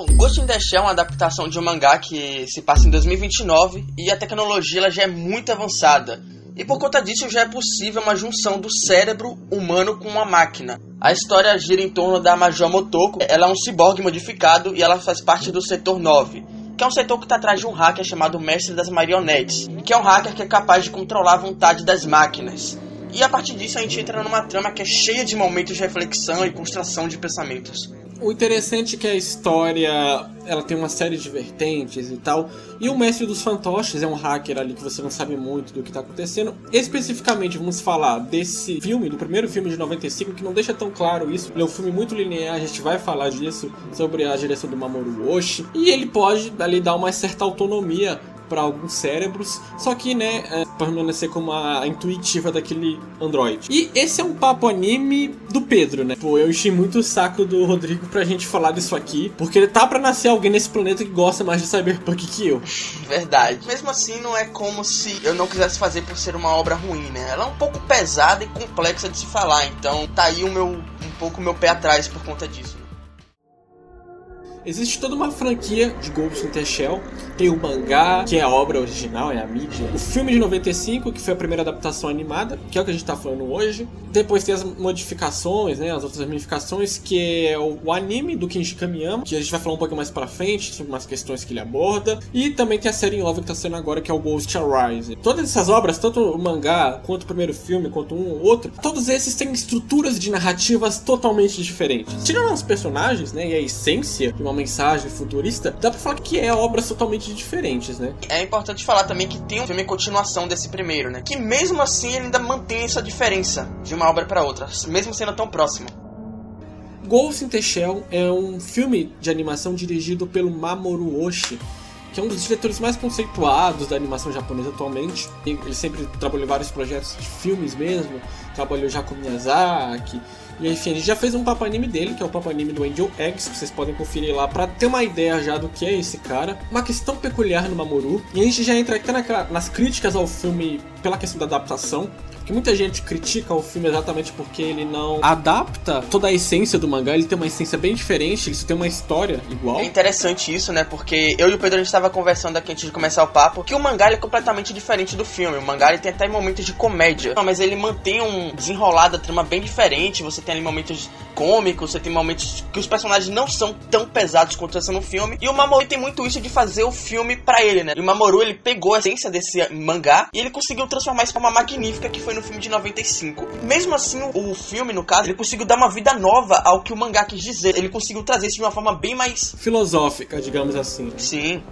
Bom, Ghost in the Shell é uma adaptação de um mangá que se passa em 2029 e a tecnologia ela já é muito avançada. E por conta disso já é possível uma junção do cérebro humano com uma máquina. A história gira em torno da Major Motoko. Ela é um ciborgue modificado e ela faz parte do setor 9, que é um setor que está atrás de um hacker chamado Mestre das Marionetes, que é um hacker que é capaz de controlar a vontade das máquinas. E a partir disso a gente entra numa trama que é cheia de momentos de reflexão e construção de pensamentos. O interessante é que a história ela tem uma série de vertentes e tal. E o Mestre dos Fantoches é um hacker ali que você não sabe muito do que está acontecendo. Especificamente, vamos falar desse filme, do primeiro filme de 95, que não deixa tão claro isso. Ele é um filme muito linear, a gente vai falar disso, sobre a direção do Mamoru Oshii. E ele pode ali dar uma certa autonomia para alguns cérebros, só que, né, é, permanecer como a intuitiva daquele android. E esse é um papo anime do Pedro, né? Pô, eu enchi muito o saco do Rodrigo pra gente falar disso aqui, porque ele tá para nascer alguém nesse planeta que gosta mais de cyberpunk que eu. Verdade. Mesmo assim, não é como se eu não quisesse fazer por ser uma obra ruim, né? Ela é um pouco pesada e complexa de se falar, então tá aí o meu um pouco meu pé atrás por conta disso. Existe toda uma franquia de Ghost in the Shell. Tem o mangá, que é a obra original, é a mídia. O filme de 95, que foi a primeira adaptação animada, que é o que a gente tá falando hoje. Depois tem as modificações, né, as outras ramificações, que é o anime do Kenji Kamiyama, que a gente vai falar um pouco mais pra frente, sobre umas questões que ele aborda. E também tem a série em Love que tá sendo agora, que é o Ghost Arise. Todas essas obras, tanto o mangá, quanto o primeiro filme, quanto um ou outro, todos esses têm estruturas de narrativas totalmente diferentes. Tirando os personagens, né, e a essência de uma mensagem futurista, dá pra falar que é obras totalmente diferentes, né? É importante falar também que tem um filme em continuação desse primeiro, né? Que mesmo assim ele ainda mantém essa diferença de uma obra para outra, mesmo sendo tão próximo. Ghost in the Shell é um filme de animação dirigido pelo Mamoru Oshii, que é um dos diretores mais conceituados da animação japonesa atualmente. Ele sempre trabalhou em vários projetos de filmes mesmo, trabalhou já com Miyazaki, e enfim, a gente já fez um papo anime dele, que é o papo anime do Angel Eggs, que vocês podem conferir lá para ter uma ideia já do que é esse cara. Uma questão peculiar no Mamoru. E a gente já entra aqui nas críticas ao filme pela questão da adaptação que muita gente critica o filme exatamente porque ele não adapta toda a essência do mangá, ele tem uma essência bem diferente, ele tem uma história igual. É interessante isso, né? Porque eu e o Pedro a gente estava conversando aqui antes de começar o papo que o mangá é completamente diferente do filme. O mangá ele tem até momentos de comédia, mas ele mantém um desenrolado, a trama bem diferente. Você tem ali momentos cômicos, você tem momentos que os personagens não são tão pesados quanto essa no filme. E o Mamoru tem muito isso de fazer o filme para ele, né? E o Mamoru ele pegou a essência desse mangá e ele conseguiu transformar isso em uma magnífica que foi no filme de 95. Mesmo assim, o filme, no caso, ele conseguiu dar uma vida nova ao que o mangá quis dizer. Ele conseguiu trazer isso de uma forma bem mais filosófica, digamos assim. Sim.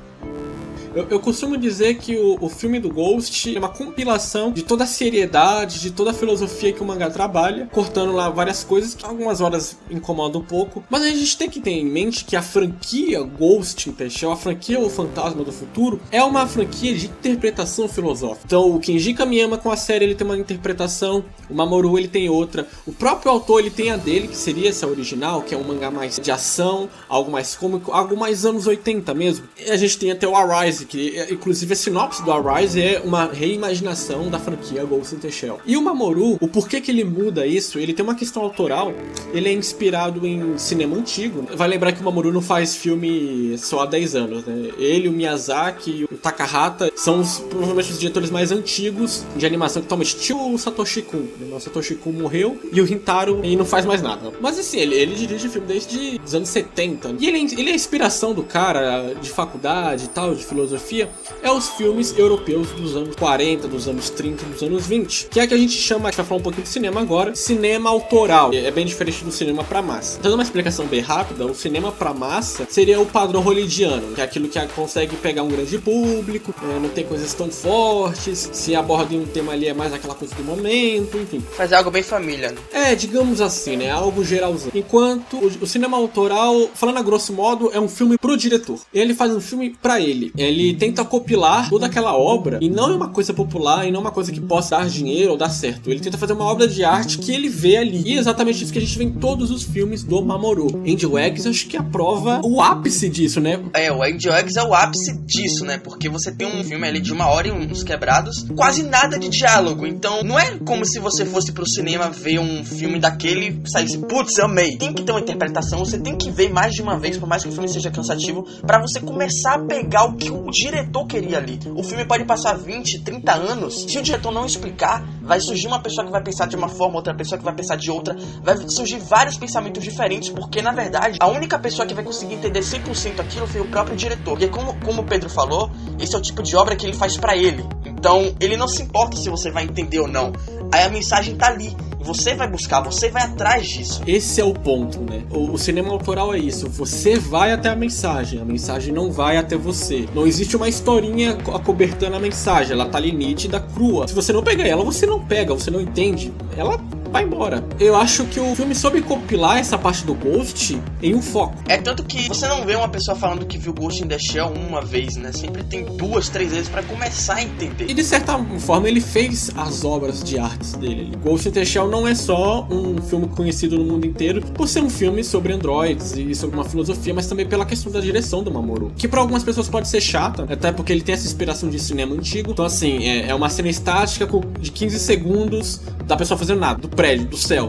Eu, eu, costumo dizer que o, o filme do Ghost é uma compilação de toda a seriedade, de toda a filosofia que o mangá trabalha, cortando lá várias coisas que algumas horas incomodam um pouco. Mas a gente tem que ter em mente que a franquia Ghost in the Shell, a franquia O Fantasma do Futuro, é uma franquia de interpretação filosófica. Então o Kenji Kamiyama com a série ele tem uma interpretação, o Mamoru ele tem outra, o próprio autor ele tem a dele, que seria essa original, que é um mangá mais de ação, algo mais cômico, algo mais anos 80 mesmo. E a gente tem até o Arise Arise, que é, inclusive a sinopse do Arise é uma reimaginação da franquia Ghost in the Shell. E o Mamoru, o porquê que ele muda isso, ele tem uma questão autoral, ele é inspirado em cinema antigo. Vai lembrar que o Mamoru não faz filme só há 10 anos, né? Ele, o Miyazaki o Takahata são os, provavelmente os diretores mais antigos de animação que tomam estilo o Satoshi Kon. Né? O Satoshi Kon morreu e o Hintaro e não faz mais nada. Mas assim, ele, ele dirige filme desde os anos 70. E ele, ele é a inspiração do cara de faculdade e tal, de filosofia filosofia é os filmes europeus dos anos 40, dos anos 30, dos anos 20, que é que a gente chama, a gente vai falar um pouquinho de cinema agora, cinema autoral. É bem diferente do cinema para massa. Dando uma explicação bem rápida, o cinema para massa seria o padrão hollywoodiano, que é aquilo que consegue pegar um grande público, é, não tem coisas tão fortes, se aborda em um tema ali é mais aquela coisa do momento, enfim. Fazer algo bem família, né? É, digamos assim, né? Algo geralzão. Enquanto o, o cinema autoral, falando a grosso modo, é um filme pro diretor. Ele faz um filme para ele. Ele ele tenta copilar toda aquela obra e não é uma coisa popular e não é uma coisa que possa dar dinheiro ou dar certo. Ele tenta fazer uma obra de arte que ele vê ali. E é exatamente isso que a gente vê em todos os filmes do Mamoru. Angel Eggs acho que aprova o ápice disso, né? É, o Angel Eggs é o ápice disso, né? Porque você tem um filme ali de uma hora e uns quebrados, quase nada de diálogo. Então não é como se você fosse pro cinema ver um filme daquele e saísse, putz, amei. Tem que ter uma interpretação, você tem que ver mais de uma vez, por mais que o filme seja cansativo, para você começar a pegar o que o diretor queria ali. O filme pode passar 20, 30 anos, se o diretor não explicar, vai surgir uma pessoa que vai pensar de uma forma, outra pessoa que vai pensar de outra, vai surgir vários pensamentos diferentes, porque na verdade a única pessoa que vai conseguir entender 100% aquilo foi o próprio diretor. Porque como, como o Pedro falou, esse é o tipo de obra que ele faz para ele. Então, ele não se importa se você vai entender ou não. Aí a mensagem tá ali. Você vai buscar, você vai atrás disso. Esse é o ponto, né? O, o, cinema autoral é isso. Você vai até a mensagem, a mensagem não vai até você. Não existe uma historinha acobertando a mensagem, ela tá ali nítida, crua. Se você não pegar ela, você não pega, você não entende. Ela vai embora. Eu acho que o filme soube compilar essa parte do Ghost em um foco. É tanto que você não vê uma pessoa falando que viu Ghost in the Shell uma vez, né? Sempre tem duas, três vezes para começar a entender. E de certa forma ele fez as obras de artes dele. Ghost in the Shell não é só um filme conhecido no mundo inteiro por ser um filme sobre androids e sobre uma filosofia, mas também pela questão da direção do Mamoru. Que para algumas pessoas pode ser chata, até porque ele tem essa inspiração de cinema antigo. Então assim, é, é uma cena estática de 15 segundos da pessoa fazendo nada, do prédio, do céu.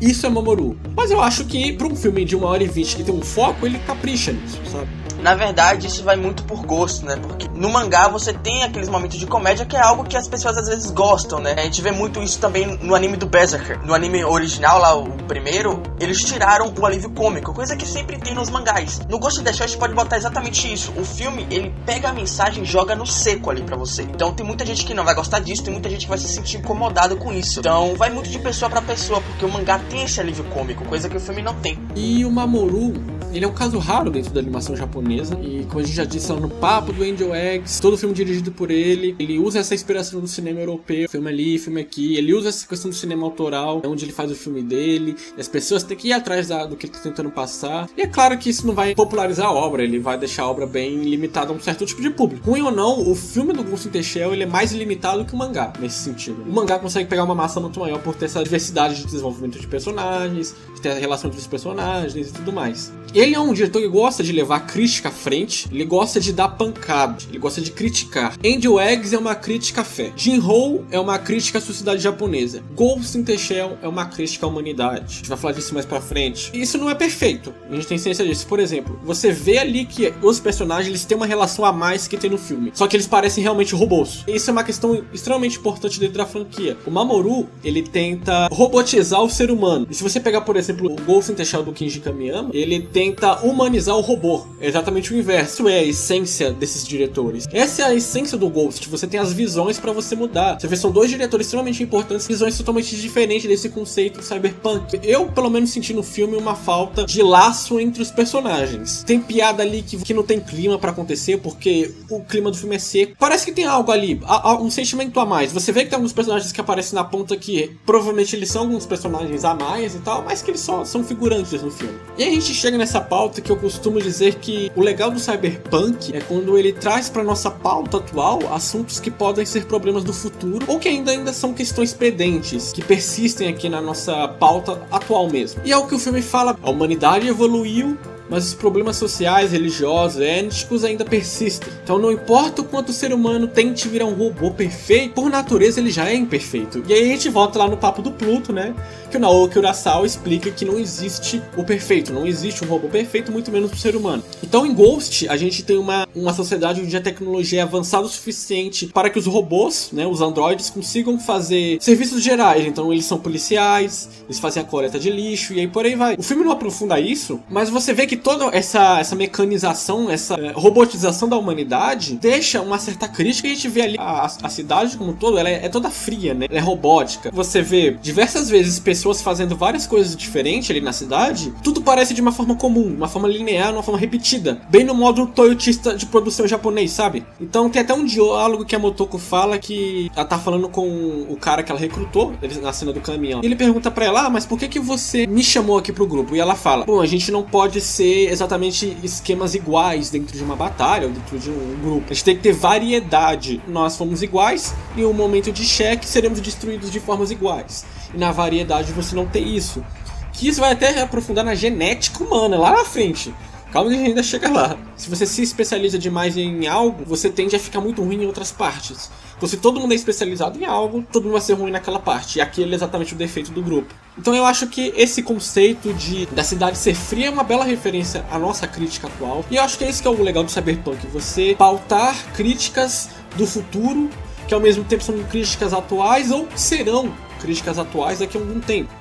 Isso é Mamoru. Mas eu acho que para um filme de 1 hora e 20 que tem um foco, ele capricha nisso, sabe? Na verdade, isso vai muito por gosto, né? Porque no mangá você tem aqueles momentos de comédia que é algo que as pessoas às vezes gostam, né? A gente vê muito isso também no anime do Berserker. No anime original, lá o primeiro, eles tiraram o alívio cômico, coisa que sempre tem nos mangás. No Ghost in the Shell a gente pode botar exatamente isso. O filme, ele pega a mensagem e joga no seco ali para você. Então tem muita gente que não vai gostar disso, tem muita gente que vai se sentir incomodado com isso. Então vai muito de pessoa para pessoa, porque o mangá tem esse alívio cômico, coisa que o filme não tem. E o Mamoru, ele é um caso raro dentro da animação japonesa. E como a gente já disse no papo do Angel Eggs, todo filme dirigido por ele, ele usa essa inspiração do cinema europeu, filme ali, filme aqui. Ele usa essa questão do cinema autoral, onde ele faz o filme dele. As pessoas têm que ir atrás da, do que ele tá tentando passar. E é claro que isso não vai popularizar a obra, ele vai deixar a obra bem limitada a um certo tipo de público. Ruim ou não, o filme do Ghost in the Shell ele é mais limitado que o mangá, nesse sentido. O mangá consegue pegar uma massa muito maior por ter essa diversidade de desenvolvimento de personagens, ter a relação entre os personagens e tudo mais. Ele é um diretor que gosta de levar a crítica à frente, ele gosta de dar pancada, ele gosta de criticar. Angel Eggs é uma crítica à fé. Jin-Ho é uma crítica à sociedade japonesa. Ghost in the Shell é uma crítica à humanidade. A gente vai falar disso mais pra frente. Isso não é perfeito, a gente tem ciência disso. Por exemplo, você vê ali que os personagens eles têm uma relação a mais que tem no filme, só que eles parecem realmente robôs. Isso é uma questão extremamente importante dentro da franquia. O Mamoru, ele tenta robotizar o ser humano. E se você pegar, por exemplo, o Ghost in the Shell do Kinji Kamiyama, ele tenta humanizar o robô. É exatamente o inverso. Isso é a essência desses diretores. Essa é a essência do Ghost. Você tem as visões para você mudar. Você vê, são dois diretores extremamente importantes, visões totalmente diferentes desse conceito cyberpunk. Eu, pelo menos, senti no filme uma falta de laço entre os personagens. Tem piada ali que, que não tem clima para acontecer, porque o clima do filme é seco. Parece que tem algo ali, um sentimento a mais. Você vê que tem alguns personagens que aparecem na ponta que provavelmente eles são alguns personagens a mais e tal, mas que eles só são figurantes no filme. E a gente chega nessa pauta que eu costumo dizer que o legal do cyberpunk é quando ele traz para nossa pauta atual assuntos que podem ser problemas do futuro ou que ainda, ainda são questões pendentes, que persistem aqui na nossa pauta atual mesmo. E é o que o filme fala: a humanidade evoluiu mas os problemas sociais, religiosos, étnicos ainda persistem. Então não importa o quanto o ser humano tente virar um robô perfeito, por natureza ele já é imperfeito. E aí a gente volta lá no papo do Pluto, né? Que o Naoki Urasawa explica que não existe o perfeito, não existe um robô perfeito, muito menos o ser humano. Então em Ghost a gente tem uma, uma sociedade onde a tecnologia é avançada o suficiente para que os robôs, né, os androides, consigam fazer serviços gerais. Então eles são policiais, eles fazem a coleta de lixo e aí por aí vai. O filme não aprofunda isso, mas você vê que toda essa, essa mecanização, essa é, robotização da humanidade deixa uma certa crítica. A gente vê ali a, a cidade como um todo, ela é, é, toda fria, né? Ela é robótica. Você vê diversas vezes pessoas fazendo várias coisas diferentes ali na cidade. Tudo parece de uma forma comum, uma forma linear, uma forma repetida. Bem no modo toyotista de produção japonês, sabe? Então tem até um diálogo que a Motoko fala que ela tá falando com o cara que ela recrutou na cena do caminhão. Ele pergunta para ela: ah, mas por que, que você me chamou aqui pro grupo? E ela fala: bom, a gente não pode ser ter exatamente esquemas iguais dentro de uma batalha ou dentro de um grupo. A gente tem que ter variedade. Nós fomos iguais e um momento de cheque seremos destruídos de formas iguais. E na variedade você não tem isso. Que isso vai até aprofundar na genética humana lá na frente. Calma que a gente ainda chega lá. Se você se especializa demais em algo, você tende a ficar muito ruim em outras partes. Então, se todo mundo é especializado em algo, todo mundo vai ser ruim naquela parte. E aquele é exatamente o defeito do grupo. Então eu acho que esse conceito de da cidade ser fria é uma bela referência à nossa crítica atual. E eu acho que é isso que é o legal do Cyberpunk. Você pautar críticas do futuro, que ao mesmo tempo são críticas atuais ou serão críticas atuais daqui a algum tempo.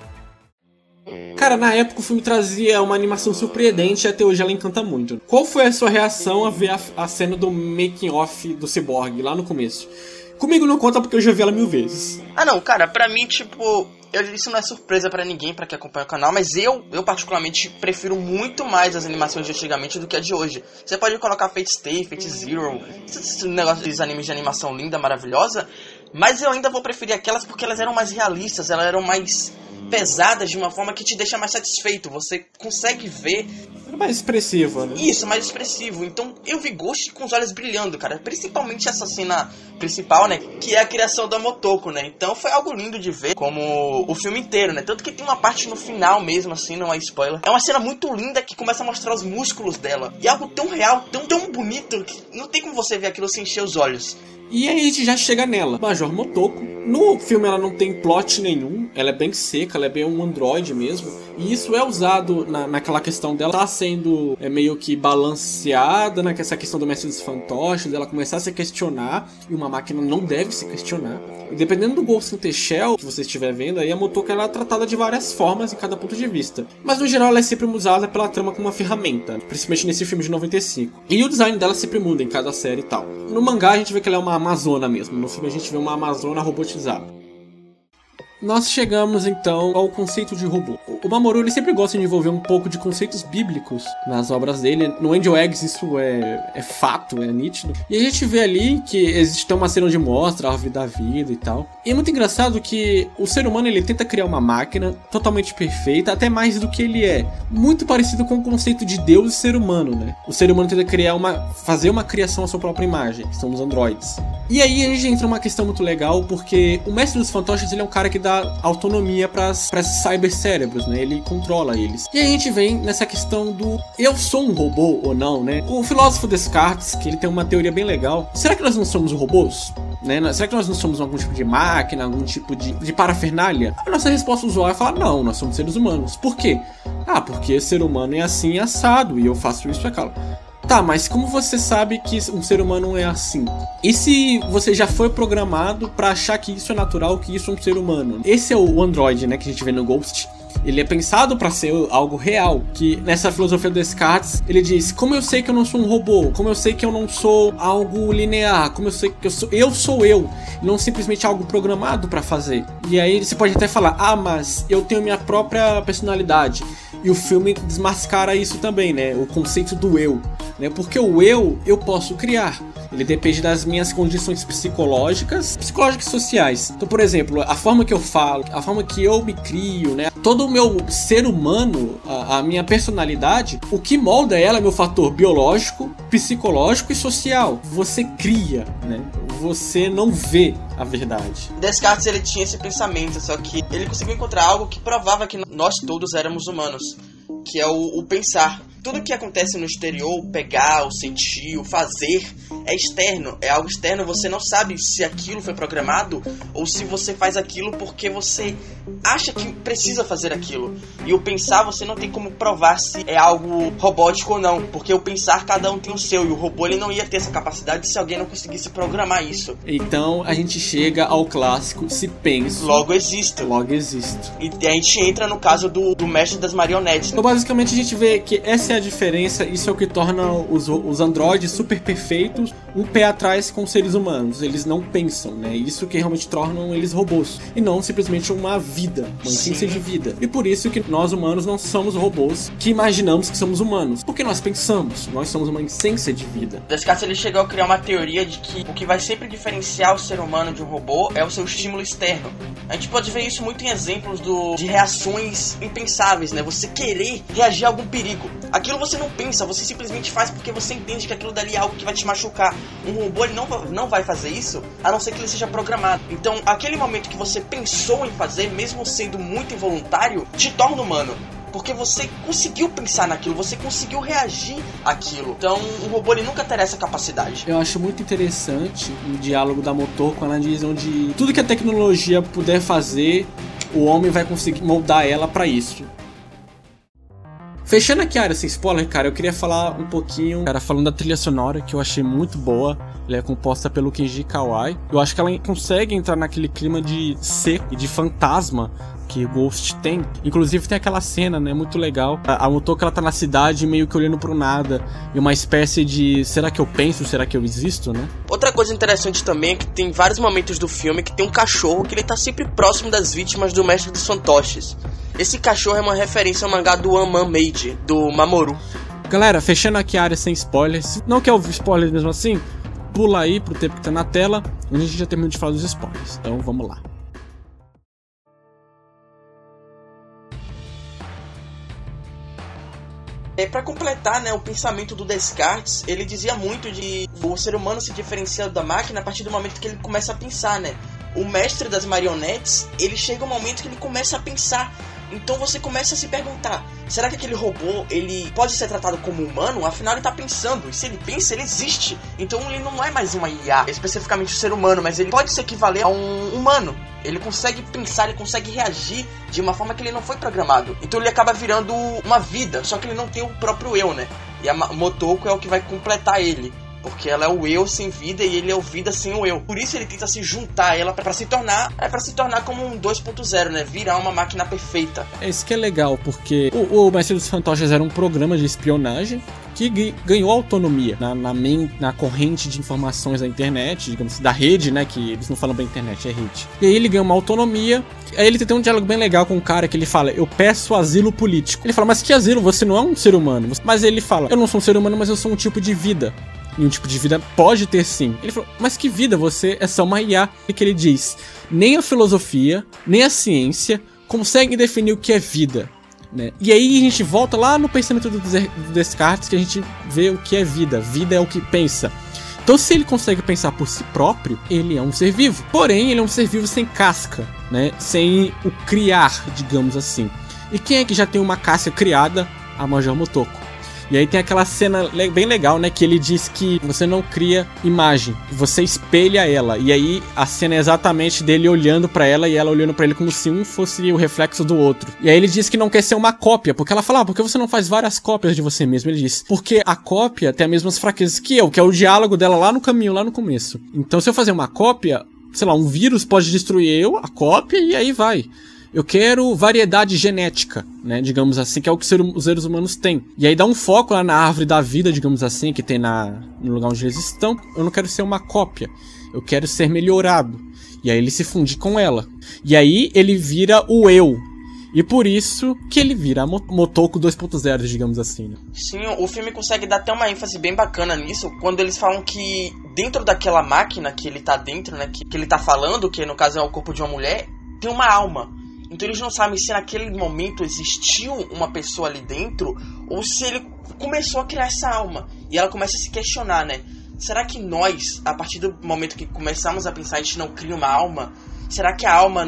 Cara, na época o filme trazia uma animação surpreendente e até hoje ela encanta muito. Qual foi a sua reação a ver a, a cena do making off do Cyborg lá no começo? Comigo não conta porque eu já vi ela mil vezes. Ah não, cara, pra mim, tipo, eu, isso não é surpresa para ninguém para quem acompanha o canal, mas eu, eu particularmente prefiro muito mais as animações de antigamente do que a de hoje. Você pode colocar Fate Stay, Fate Zero, esse negócio de animes de animação linda, maravilhosa, mas eu ainda vou preferir aquelas porque elas eram mais realistas, elas eram mais pesadas de uma forma que te deixa mais satisfeito. Você consegue ver. Mais expressivo, né? Isso, mais expressivo. Então eu vi Ghost com os olhos brilhando, cara. Principalmente essa cena principal, né? Que é a criação da Motoko, né? Então foi algo lindo de ver, como o filme inteiro, né? Tanto que tem uma parte no final mesmo, assim, não é spoiler. É uma cena muito linda que começa a mostrar os músculos dela. E é algo tão real, tão, tão bonito, que não tem como você ver aquilo sem encher os olhos. E aí a gente já chega nela, Major Motoko. No filme ela não tem plot nenhum, ela é bem seca, ela é bem um androide mesmo. E isso é usado na, naquela questão dela tá sendo é, meio que balanceada nessa questão do mestre dos fantoches, dela começar a se questionar, e uma máquina não deve se questionar. E dependendo do Ghost in the Shell que você estiver vendo, aí a Motoko ela é tratada de várias formas em cada ponto de vista. Mas no geral ela é sempre usada pela trama como uma ferramenta, principalmente nesse filme de 95. E o design dela sempre muda em cada série e tal. No mangá a gente vê que ela é uma amazona mesmo. No filme a gente vê uma amazona robotizada. Nós chegamos então ao conceito de robô. O Mamoru ele sempre gosta de envolver um pouco de conceitos bíblicos nas obras dele. No Angel Eggs isso é, é fato, é nítido. E a gente vê ali que existe uma cena onde mostra a árvore da vida e tal. E é muito engraçado que o ser humano ele tenta criar uma máquina totalmente perfeita, até mais do que ele é. Muito parecido com o conceito de Deus e ser humano, né? O ser humano tenta criar uma, fazer uma criação à sua própria imagem, que são os androides. E aí a gente entra numa questão muito legal, porque o mestre dos fantoches ele é um cara que dá dá autonomia para esses cybercérebros, né? Ele controla eles. E a gente vem nessa questão do eu sou um robô ou não, né? O filósofo Descartes, que ele tem uma teoria bem legal. Será que nós não somos robôs? Né? Será que nós não somos algum tipo de máquina, algum tipo de, de parafernália? A nossa resposta usual é falar: não, nós somos seres humanos. Por quê? Ah, porque ser humano é assim assado e eu faço isso e aquilo. Tá, mas como você sabe que um ser humano é assim? E se você já foi programado para achar que isso é natural, que isso é um ser humano? Esse é o Android, né, que a gente vê no Ghost. Ele é pensado para ser algo real. Que nessa filosofia do Descartes, ele diz: Como eu sei que eu não sou um robô? Como eu sei que eu não sou algo linear? Como eu sei que eu sou eu, sou eu não simplesmente algo programado para fazer? E aí você pode até falar: Ah, mas eu tenho minha própria personalidade. E o filme desmascara isso também, né? O conceito do eu. Né? Porque o eu, eu posso criar. Ele depende das minhas condições psicológicas, psicológicas e sociais. Então, por exemplo, a forma que eu falo, a forma que eu me crio, né? Todo o meu ser humano, a, a minha personalidade, o que molda ela é meu fator biológico, psicológico e social. Você cria, né? Você não vê a verdade. Descartes ele tinha esse pensamento, só que ele conseguiu encontrar algo que provava que nós todos éramos humanos, que é o, o pensar tudo que acontece no exterior, o pegar, o sentir, o fazer, é externo, é algo externo. Você não sabe se aquilo foi programado ou se você faz aquilo porque você acha que precisa fazer aquilo. E o pensar você não tem como provar se é algo robótico ou não, porque o pensar cada um tem o seu e o robô ele não ia ter essa capacidade se alguém não conseguisse programar isso. Então a gente chega ao clássico se penso, logo existo. Logo existo. E a gente entra no caso do, do mestre das marionetes. Então basicamente a gente vê que essa essa é a diferença, isso é o que torna os, os androides super perfeitos um pé atrás com seres humanos. Eles não pensam, né? Isso que realmente tornam eles robôs. E não simplesmente uma vida, uma essência de vida. E por isso que nós humanos não somos robôs que imaginamos que somos humanos. Porque nós pensamos, nós somos uma essência de vida. Descartes ele chegou a criar uma teoria de que o que vai sempre diferenciar o ser humano de um robô é o seu estímulo externo. A gente pode ver isso muito em exemplos do, de reações impensáveis, né? Você querer reagir a algum perigo. Aquilo você não pensa, você simplesmente faz porque você entende que aquilo dali é algo que vai te machucar. Um robô ele não, não vai fazer isso, a não ser que ele seja programado. Então, aquele momento que você pensou em fazer, mesmo sendo muito involuntário, te torna humano. Porque você conseguiu pensar naquilo, você conseguiu reagir àquilo. Então, o robô ele nunca terá essa capacidade. Eu acho muito interessante o diálogo da motor quando ela diz onde tudo que a tecnologia puder fazer, o homem vai conseguir moldar ela para isso. Fechando aqui a área sem spoiler, cara, eu queria falar um pouquinho, cara, falando da trilha sonora, que eu achei muito boa. Ela é composta pelo Kenji Kawai. Eu acho que ela consegue entrar naquele clima de seco e de fantasma que Ghost tem. Inclusive tem aquela cena, né, muito legal. A, a Motoko ela tá na cidade meio que olhando pro nada, e uma espécie de será que eu penso, será que eu existo, né? Outra coisa interessante também é que tem vários momentos do filme que tem um cachorro que ele tá sempre próximo das vítimas do mestre dos fantoches. Esse cachorro é uma referência ao mangá do One Man Made, do Mamoru. Galera, fechando aqui a área sem spoilers. Não quer ouvir spoilers mesmo assim? Pula aí pro tempo que tá na tela, onde a gente já terminou de falar dos spoilers. Então vamos lá. É, para completar né, o pensamento do Descartes, ele dizia muito de o ser humano se diferenciar da máquina a partir do momento que ele começa a pensar, né? O mestre das marionetes, ele chega um momento que ele começa a pensar então você começa a se perguntar: será que aquele robô ele pode ser tratado como humano? Afinal, ele está pensando. E se ele pensa, ele existe. Então ele não é mais uma IA, especificamente o ser humano, mas ele pode se equivaler a um humano. Ele consegue pensar, ele consegue reagir de uma forma que ele não foi programado. Então ele acaba virando uma vida, só que ele não tem o próprio eu, né? E a Motoko é o que vai completar ele. Porque ela é o eu sem vida e ele é o vida sem o eu. Por isso ele tenta se juntar a ela para se tornar, é para se tornar como um 2.0, né? Virar uma máquina perfeita. É isso que é legal, porque o, o Mestre dos Fantoches era um programa de espionagem que ganhou autonomia na, na, main, na corrente de informações da internet, digamos assim, da rede, né? Que eles não falam bem internet, é rede. E aí ele ganha uma autonomia. Aí ele tem um diálogo bem legal com um cara que ele fala: Eu peço asilo político. Ele fala: Mas que asilo? Você não é um ser humano. Mas ele fala: Eu não sou um ser humano, mas eu sou um tipo de vida e um tipo de vida pode ter sim. Ele falou, mas que vida? Você é só uma IA. E que ele diz, nem a filosofia, nem a ciência conseguem definir o que é vida. Né? E aí a gente volta lá no pensamento do Descartes que a gente vê o que é vida. Vida é o que pensa. Então, se ele consegue pensar por si próprio, ele é um ser vivo. Porém, ele é um ser vivo sem casca, né? Sem o criar, digamos assim. E quem é que já tem uma casca criada? A Major Motoko. E aí tem aquela cena bem legal, né? Que ele diz que você não cria imagem, você espelha ela. E aí a cena é exatamente dele olhando para ela e ela olhando para ele como se um fosse o reflexo do outro. E aí ele diz que não quer ser uma cópia, porque ela fala, ah, por que você não faz várias cópias de você mesmo? Ele diz, porque a cópia tem as mesmas fraquezas que eu, que é o diálogo dela lá no caminho, lá no começo. Então se eu fazer uma cópia, sei lá, um vírus pode destruir eu, a cópia, e aí vai. Eu quero variedade genética, né? Digamos assim, que é o que os seres humanos têm. E aí dá um foco lá na árvore da vida, digamos assim, que tem na, no lugar onde eles estão. Eu não quero ser uma cópia. Eu quero ser melhorado. E aí ele se funde com ela. E aí ele vira o eu. E por isso que ele vira Motoko 2.0, digamos assim. Né? Sim, o filme consegue dar até uma ênfase bem bacana nisso, quando eles falam que dentro daquela máquina que ele tá dentro, né, que, que ele tá falando, que no caso é o corpo de uma mulher, tem uma alma. Então eles não sabem se naquele momento existiu uma pessoa ali dentro ou se ele começou a criar essa alma. E ela começa a se questionar, né? Será que nós, a partir do momento que começamos a pensar, a gente não cria uma alma? Será que a alma,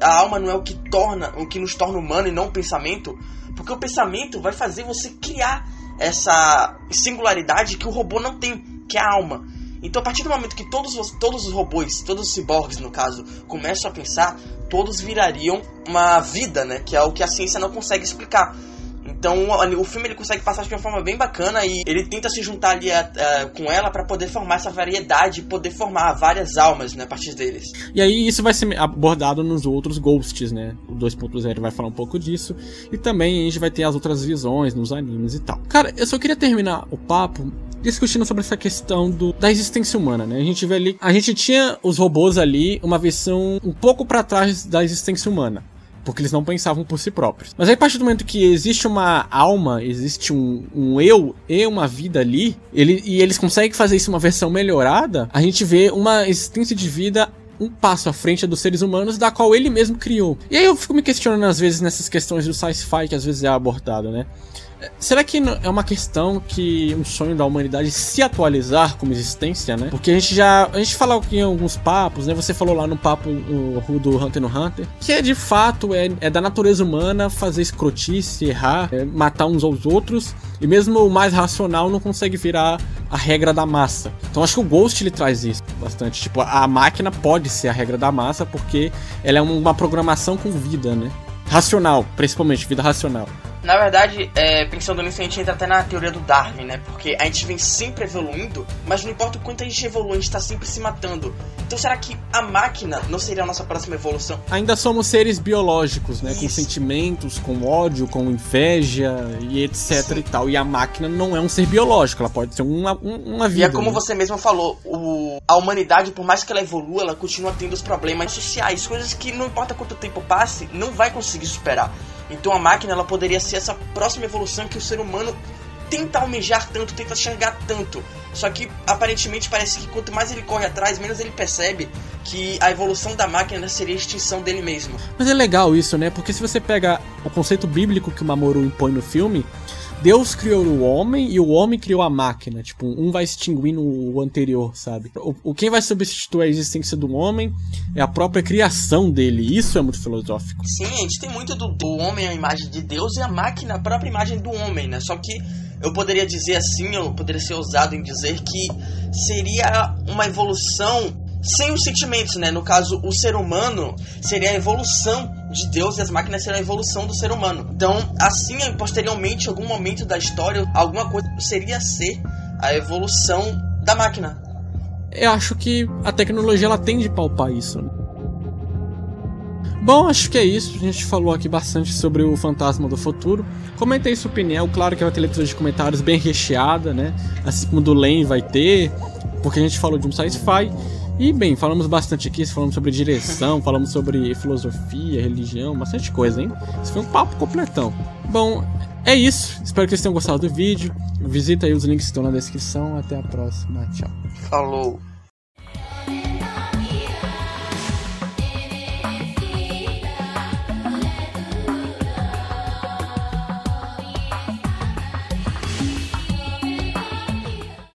a alma não é o que torna, o que nos torna humano e não o pensamento? Porque o pensamento vai fazer você criar essa singularidade que o robô não tem, que é a alma. Então, a partir do momento que todos os, todos os robôs, todos os ciborgues, no caso, começam a pensar, todos virariam uma vida, né? Que é o que a ciência não consegue explicar. Então o filme ele consegue passar de uma forma bem bacana e ele tenta se juntar ali a, a, com ela para poder formar essa variedade, poder formar várias almas né, a partir deles. E aí isso vai ser abordado nos outros Ghosts, né? O 2.0 vai falar um pouco disso e também a gente vai ter as outras visões nos animes e tal. Cara, eu só queria terminar o papo discutindo sobre essa questão do, da existência humana, né? A gente vê ali, a gente tinha os robôs ali uma versão um pouco para trás da existência humana porque eles não pensavam por si próprios. Mas aí, a partir do momento que existe uma alma, existe um, um eu e uma vida ali, ele, e eles conseguem fazer isso uma versão melhorada, a gente vê uma existência de vida um passo à frente dos seres humanos, da qual ele mesmo criou. E aí eu fico me questionando às vezes nessas questões do sci-fi que às vezes é abordado, né? Será que é uma questão que um sonho da humanidade se atualizar como existência, né? Porque a gente já. A gente fala em alguns papos, né? Você falou lá no papo no, do Hunter no Hunter, que é de fato, é, é da natureza humana fazer escrotice, errar, é, matar uns aos outros, e mesmo o mais racional não consegue virar a regra da massa. Então acho que o Ghost ele traz isso bastante. Tipo, a máquina pode ser a regra da massa porque ela é uma programação com vida, né? Racional, principalmente, vida racional. Na verdade, é, pensando nisso, a gente entra até na teoria do Darwin, né? Porque a gente vem sempre evoluindo, mas não importa o quanto a gente evolui, a gente tá sempre se matando. Então será que a máquina não seria a nossa próxima evolução? Ainda somos seres biológicos, né? Isso. Com sentimentos, com ódio, com inveja e etc Sim. e tal. E a máquina não é um ser biológico, ela pode ser uma, uma vida. E é como né? você mesmo falou, o, a humanidade, por mais que ela evolua, ela continua tendo os problemas sociais, coisas que não importa quanto tempo passe, não vai conseguir superar. Então a máquina ela poderia ser essa próxima evolução que o ser humano tenta almejar tanto, tenta chegar tanto. Só que aparentemente parece que quanto mais ele corre atrás, menos ele percebe que a evolução da máquina seria a extinção dele mesmo. Mas é legal isso, né? Porque se você pega o conceito bíblico que o Mamoru impõe no filme, Deus criou o homem e o homem criou a máquina. Tipo, um vai extinguindo o anterior, sabe? O, o quem vai substituir a existência do homem é a própria criação dele. Isso é muito filosófico. Sim, a gente tem muito do, do homem a imagem de Deus e a máquina a própria imagem do homem, né? Só que eu poderia dizer assim, eu poderia ser ousado em dizer que seria uma evolução sem os sentimentos, né? No caso, o ser humano seria a evolução de Deus e as máquinas seriam a evolução do ser humano. Então, assim, posteriormente, em algum momento da história, alguma coisa seria ser a evolução da máquina. Eu acho que a tecnologia ela tende a palpar isso. Né? Bom, acho que é isso. A gente falou aqui bastante sobre o Fantasma do Futuro. Comentei sua opinião. Claro que vai ter leitura de comentários bem recheada, né? Assim como do Len vai ter, porque a gente falou de um sci-fi. E bem, falamos bastante aqui, falamos sobre direção, falamos sobre filosofia, religião, bastante coisa, hein? Isso foi um papo completão. Bom, é isso. Espero que vocês tenham gostado do vídeo. Visita aí os links que estão na descrição. Até a próxima. Tchau. Falou.